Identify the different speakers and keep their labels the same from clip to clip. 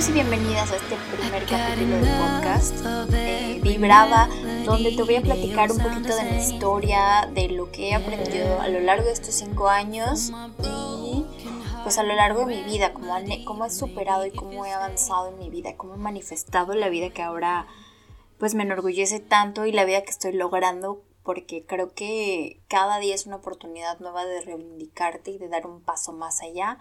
Speaker 1: Bienvenidos y bienvenidas a este primer capítulo del podcast eh, Vibraba, donde te voy a platicar un poquito de mi historia, de lo que he aprendido a lo largo de estos cinco años y pues a lo largo de mi vida, cómo, cómo he superado y cómo he avanzado en mi vida, cómo he manifestado la vida que ahora pues me enorgullece tanto y la vida que estoy logrando porque creo que cada día es una oportunidad nueva de reivindicarte y de dar un paso más allá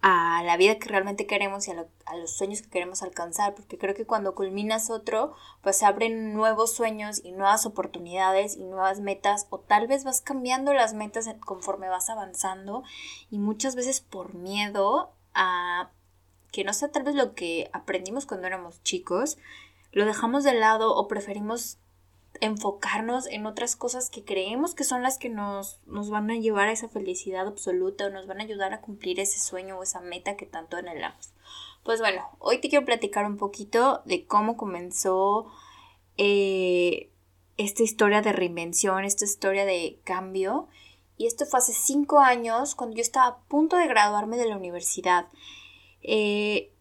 Speaker 1: a la vida que realmente queremos y a, los sueños que queremos alcanzar, porque creo que cuando culminas otro, pues se abren nuevos sueños y nuevas oportunidades y nuevas metas, o tal vez vas cambiando las metas conforme vas avanzando y muchas veces por miedo a que no sea tal vez lo que aprendimos cuando éramos chicos, lo dejamos de lado o preferimos enfocarnos en otras cosas que creemos que son las que nos, nos van a llevar a esa felicidad absoluta o nos van a ayudar a cumplir ese sueño o esa meta que tanto anhelamos. Pues bueno, hoy te quiero platicar un poquito de cómo comenzó eh, esta historia de reinvención, esta historia de cambio. Y esto fue hace cinco años, cuando yo estaba a punto de graduarme de la universidad. Eh,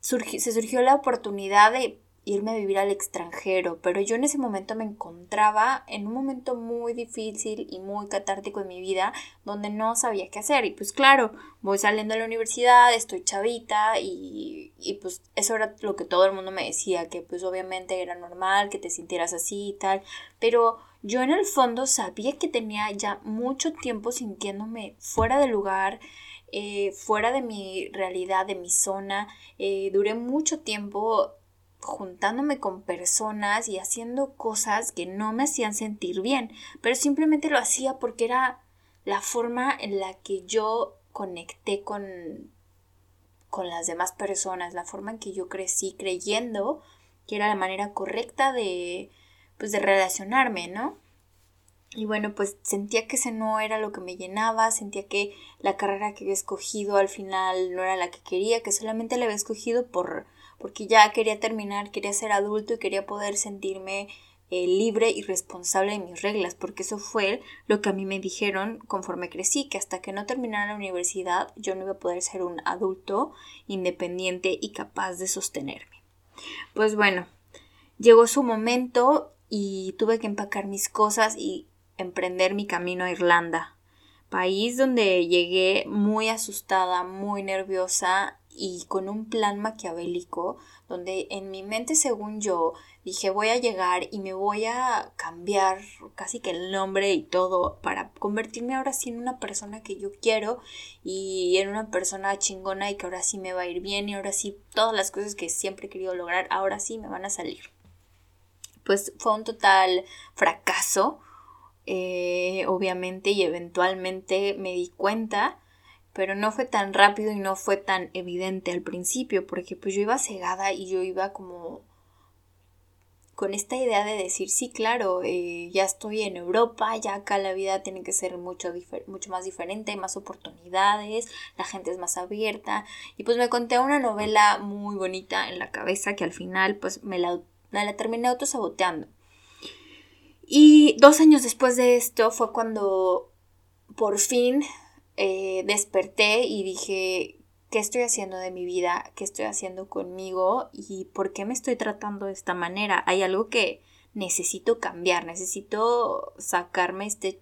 Speaker 1: se surgió la oportunidad de irme a vivir al extranjero, pero yo en ese momento me encontraba en un momento muy difícil y muy catártico en mi vida donde no sabía qué hacer y pues claro, voy saliendo de la universidad, estoy chavita y, y pues eso era lo que todo el mundo me decía, que pues obviamente era normal que te sintieras así y tal, pero yo en el fondo sabía que tenía ya mucho tiempo sintiéndome fuera de lugar, eh, fuera de mi realidad, de mi zona. Eh, duré mucho tiempo juntándome con personas y haciendo cosas que no me hacían sentir bien, pero simplemente lo hacía porque era la forma en la que yo conecté con, con las demás personas, la forma en que yo crecí creyendo que era la manera correcta de, pues, de relacionarme, ¿no? Y bueno, pues sentía que ese no era lo que me llenaba, sentía que la carrera que había escogido al final no era la que quería, que solamente la había escogido por, porque ya quería terminar, quería ser adulto y quería poder sentirme eh, libre y responsable de mis reglas, porque eso fue lo que a mí me dijeron conforme crecí, que hasta que no terminara la universidad yo no iba a poder ser un adulto independiente y capaz de sostenerme. Pues bueno, llegó su momento y tuve que empacar mis cosas y emprender mi camino a Irlanda, país donde llegué muy asustada, muy nerviosa y con un plan maquiavélico donde en mi mente según yo dije voy a llegar y me voy a cambiar casi que el nombre y todo para convertirme ahora sí en una persona que yo quiero y en una persona chingona y que ahora sí me va a ir bien y ahora sí todas las cosas que siempre he querido lograr ahora sí me van a salir. Pues fue un total fracaso eh, obviamente y eventualmente me di cuenta pero no fue tan rápido y no fue tan evidente al principio porque pues yo iba cegada y yo iba como con esta idea de decir sí claro eh, ya estoy en Europa ya acá la vida tiene que ser mucho, mucho más diferente hay más oportunidades la gente es más abierta y pues me conté una novela muy bonita en la cabeza que al final pues me la, me la terminé autosaboteando. Y dos años después de esto fue cuando por fin eh, desperté y dije, ¿qué estoy haciendo de mi vida? ¿Qué estoy haciendo conmigo? ¿Y por qué me estoy tratando de esta manera? Hay algo que necesito cambiar, necesito sacarme este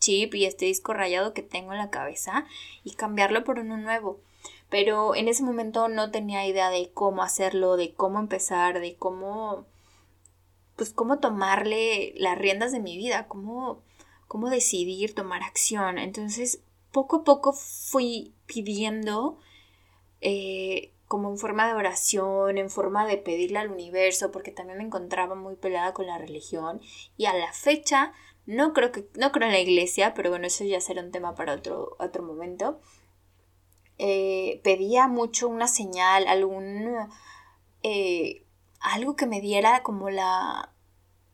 Speaker 1: chip y este disco rayado que tengo en la cabeza y cambiarlo por uno nuevo. Pero en ese momento no tenía idea de cómo hacerlo, de cómo empezar, de cómo pues cómo tomarle las riendas de mi vida, cómo, cómo decidir tomar acción. Entonces, poco a poco fui pidiendo eh, como en forma de oración, en forma de pedirle al universo, porque también me encontraba muy pelada con la religión. Y a la fecha, no creo que, no creo en la iglesia, pero bueno, eso ya será un tema para otro, otro momento. Eh, pedía mucho una señal, algún eh, algo que me diera como la,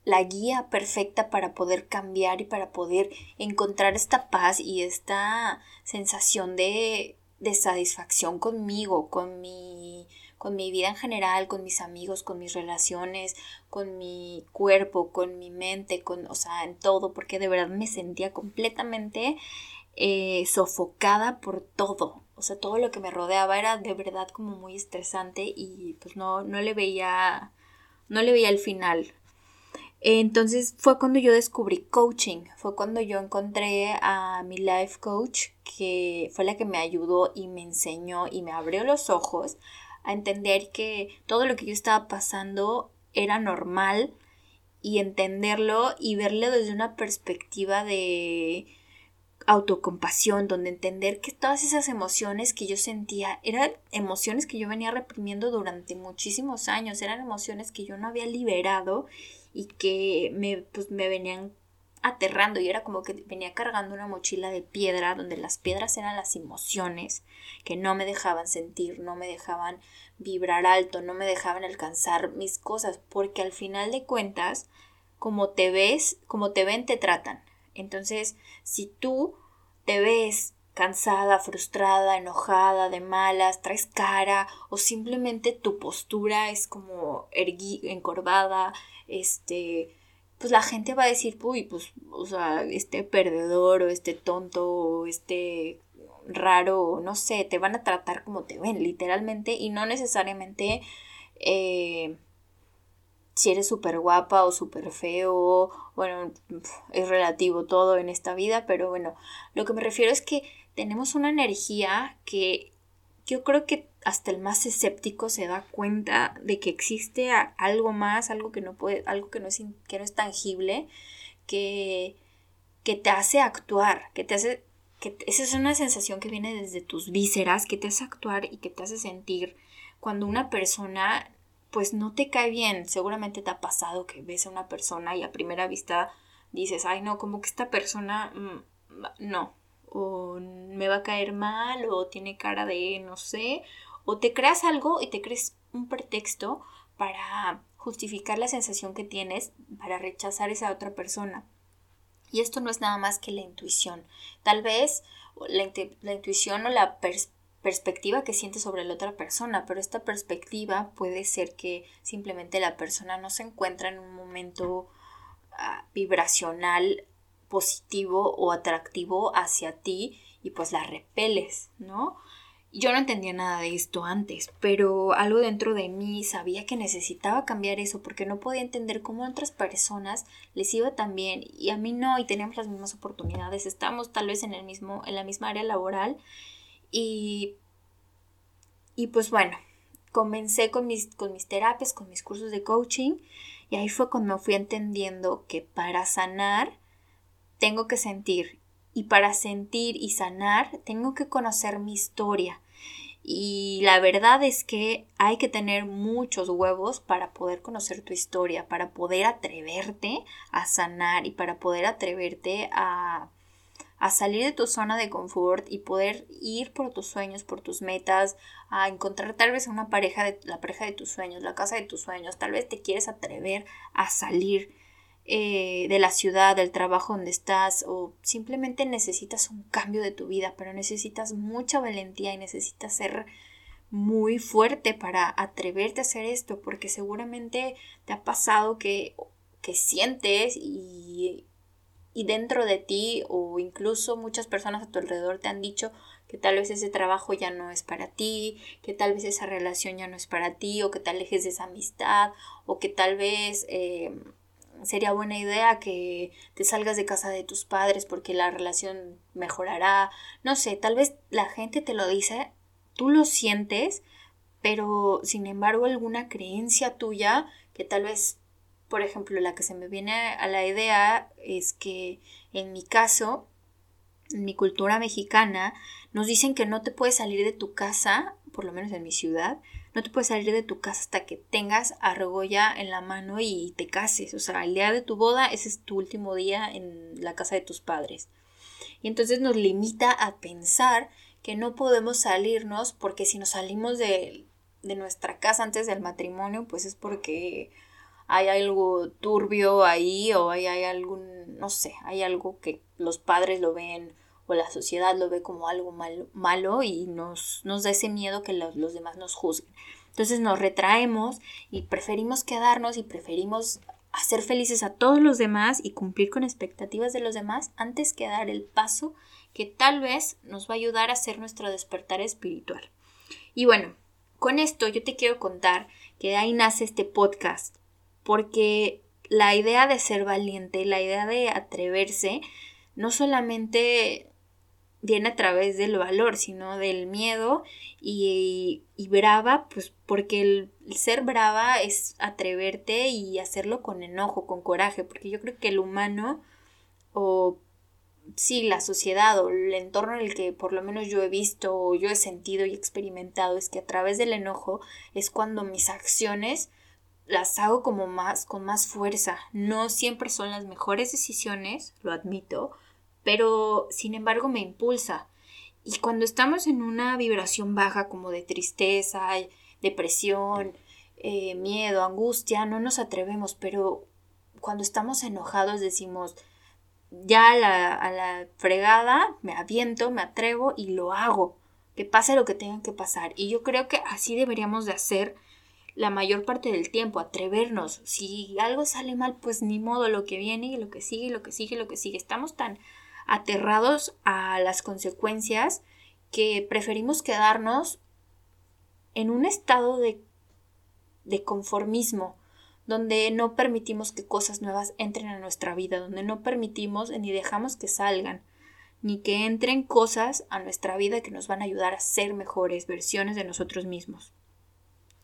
Speaker 1: la guía perfecta para poder cambiar y para poder encontrar esta paz y esta sensación de, de satisfacción conmigo, con mi, con mi vida en general, con mis amigos, con mis relaciones, con mi cuerpo, con mi mente, con, o sea, en todo, porque de verdad me sentía completamente eh, sofocada por todo. o sea, todo lo que me rodeaba era de verdad como muy estresante y pues no, no le veía, no le veía el final. Entonces fue cuando yo descubrí coaching, fue cuando yo encontré a mi life coach, que fue la que me ayudó y me enseñó y me abrió los ojos a entender que todo lo que yo estaba pasando era normal y entenderlo y verlo desde una perspectiva de autocompasión, donde entender que todas esas emociones que yo sentía eran emociones que yo venía reprimiendo durante muchísimos años, eran emociones que yo no había liberado y que me, pues, me venían aterrando y era como que venía cargando una mochila de piedra donde las piedras eran las emociones que no me dejaban sentir, no me dejaban vibrar alto, no me dejaban alcanzar mis cosas, porque al final de cuentas, como te ves, como te ven, te tratan. Entonces, si tú te ves cansada, frustrada, enojada, de malas, traes cara o simplemente tu postura es como ergui encorvada, este, pues la gente va a decir, uy, pues, o sea, este perdedor o este tonto o este raro, no sé, te van a tratar como te ven, literalmente, y no necesariamente eh, si eres súper guapa o súper feo, bueno, es relativo todo en esta vida, pero bueno, lo que me refiero es que tenemos una energía que yo creo que hasta el más escéptico se da cuenta de que existe algo más, algo que no puede, algo que no es, que no es tangible, que, que te hace actuar, que te hace, que esa es una sensación que viene desde tus vísceras, que te hace actuar y que te hace sentir cuando una persona pues no te cae bien. Seguramente te ha pasado que ves a una persona y a primera vista dices, ay no, como que esta persona mm, no, o me va a caer mal, o tiene cara de no sé, o te creas algo y te crees un pretexto para justificar la sensación que tienes, para rechazar a esa otra persona. Y esto no es nada más que la intuición. Tal vez la, intuición o la perspectiva que sientes sobre la otra persona, pero esta perspectiva puede ser que simplemente la persona no se encuentra en un momento ah, vibracional positivo o atractivo hacia ti y pues la repeles, ¿no? Yo no entendía nada de esto antes, pero algo dentro de mí sabía que necesitaba cambiar eso porque no podía entender cómo a otras personas les iba tan bien y a mí no y teníamos las mismas oportunidades, estamos tal vez en el mismo en la misma área laboral y y pues bueno, comencé con mis con mis terapias, con mis cursos de coaching y ahí fue cuando fui entendiendo que para sanar tengo que sentir. Y para sentir y sanar tengo que conocer mi historia. Y la verdad es que hay que tener muchos huevos para poder conocer tu historia, para poder atreverte a sanar y para poder atreverte a, a salir de tu zona de confort y poder ir por tus sueños, por tus metas, a encontrar tal vez una pareja de la pareja de tus sueños, la casa de tus sueños, tal vez te quieres atrever a salir eh, de la ciudad, del trabajo donde estás o simplemente necesitas un cambio de tu vida, pero necesitas mucha valentía y necesitas ser muy fuerte para atreverte a hacer esto, porque seguramente te ha pasado que, que sientes y, y dentro de ti o incluso muchas personas a tu alrededor te han dicho que tal vez ese trabajo ya no es para ti, que tal vez esa relación ya no es para ti, o que te alejes de esa amistad, o que tal vez eh, sería buena idea que te salgas de casa de tus padres porque la relación mejorará. No sé, tal vez la gente te lo dice, tú lo sientes, pero sin embargo alguna creencia tuya que tal vez, por ejemplo, la que se me viene a la idea es que en mi caso, en mi cultura mexicana, nos dicen que no te puedes salir de tu casa, por lo menos en mi ciudad, no te puedes salir de tu casa hasta que tengas argolla en la mano y te cases. O sea, el día de tu boda, ese es tu último día en la casa de tus padres. Y entonces nos limita a pensar que no podemos salirnos porque si nos salimos de, de nuestra casa antes del matrimonio, pues es porque hay algo turbio ahí o hay, hay algún, no sé, hay algo que los padres lo ven o la sociedad lo ve como algo malo, malo y nos, nos da ese miedo que los, los demás nos juzguen. Entonces nos retraemos y preferimos quedarnos y preferimos hacer felices a todos los demás y cumplir con expectativas de los demás antes que dar el paso que tal vez nos va a ayudar a hacer nuestro despertar espiritual. Y bueno, con esto yo te quiero contar que de ahí nace este podcast, porque la idea de ser valiente, la idea de atreverse, no solamente viene a través del valor, sino del miedo y, brava, pues porque el, ser brava es atreverte y hacerlo con enojo, con coraje, porque yo creo que el humano o sí, la sociedad o el entorno en el que por lo menos yo he visto o yo he sentido y experimentado es que a través del enojo es cuando mis acciones las hago como más con más fuerza. No siempre son las mejores decisiones, lo admito, pero sin embargo me impulsa. Y cuando estamos en una vibración baja como de tristeza, depresión, eh, miedo, angustia, no nos atrevemos, pero cuando estamos enojados decimos, ya a la, a la fregada, me aviento, me atrevo y lo hago, que pase lo que tenga que pasar. Y yo creo que así deberíamos de hacer la mayor parte del tiempo, atrevernos. Si algo sale mal, pues ni modo, lo que viene y lo que sigue, lo que sigue, lo que sigue. Estamos tan aterrados a las consecuencias que preferimos quedarnos en un estado de, de conformismo, donde no permitimos que cosas nuevas entren a nuestra vida, donde no permitimos ni dejamos que salgan, ni que entren cosas a nuestra vida que nos van a ayudar a ser mejores versiones de nosotros mismos.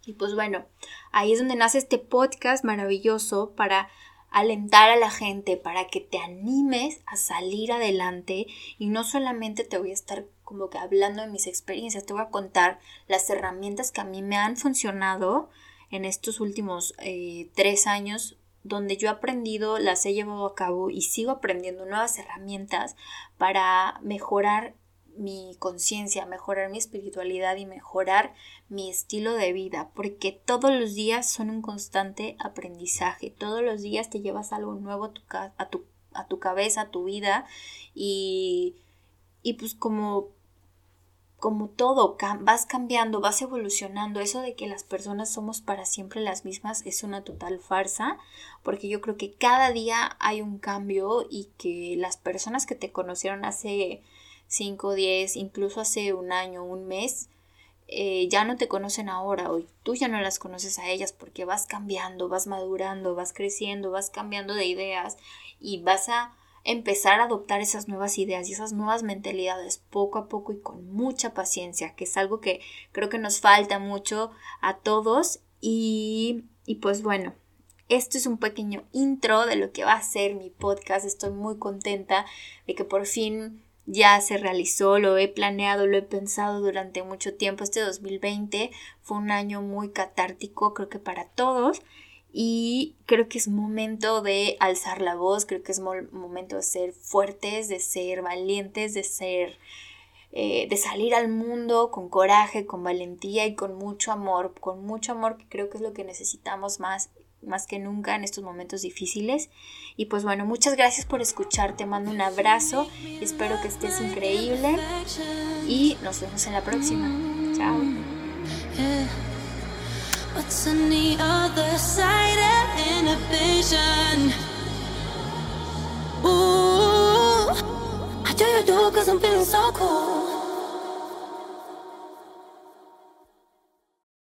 Speaker 1: Y pues bueno, ahí es donde nace este podcast maravilloso para alentar a la gente, para que te animes a salir adelante y no solamente te voy a estar como que hablando de mis experiencias, te voy a contar las herramientas que a mí me han funcionado en estos últimos eh, tres años donde yo he aprendido, las he llevado a cabo y sigo aprendiendo nuevas herramientas para mejorar mi conciencia, mejorar mi espiritualidad y mejorar mi estilo de vida, porque todos los días son un constante aprendizaje, todos los días te llevas algo nuevo a tu, a tu, a tu cabeza, a tu vida y, y pues como como todo, vas cambiando, vas evolucionando. Eso de que las personas somos para siempre las mismas es una total farsa, porque yo creo que cada día hay un cambio y que las personas que te conocieron hace 5, 10, incluso hace un año, un mes, eh, ya no te conocen ahora o tú ya no las conoces a ellas porque vas cambiando, vas madurando, vas creciendo, vas cambiando de ideas y vas a empezar a adoptar esas nuevas ideas y esas nuevas mentalidades poco a poco y con mucha paciencia, que es algo que creo que nos falta mucho a todos y, y pues bueno. Esto es un pequeño intro de lo que va a ser mi podcast. Estoy muy contenta de que por fin ya se realizó, lo he planeado, lo he pensado durante mucho tiempo. Este 2020 fue un año muy catártico, creo que para todos y creo que es momento de alzar la voz, creo que es momento de ser fuertes, de ser valientes, de ser... Eh, de salir al mundo con coraje, con valentía y con mucho amor, con mucho amor que creo que es lo que necesitamos más más que nunca en estos momentos difíciles. Y pues bueno, muchas gracias por escuchar, te mando un abrazo, espero que estés increíble y nos vemos en la próxima. Chao.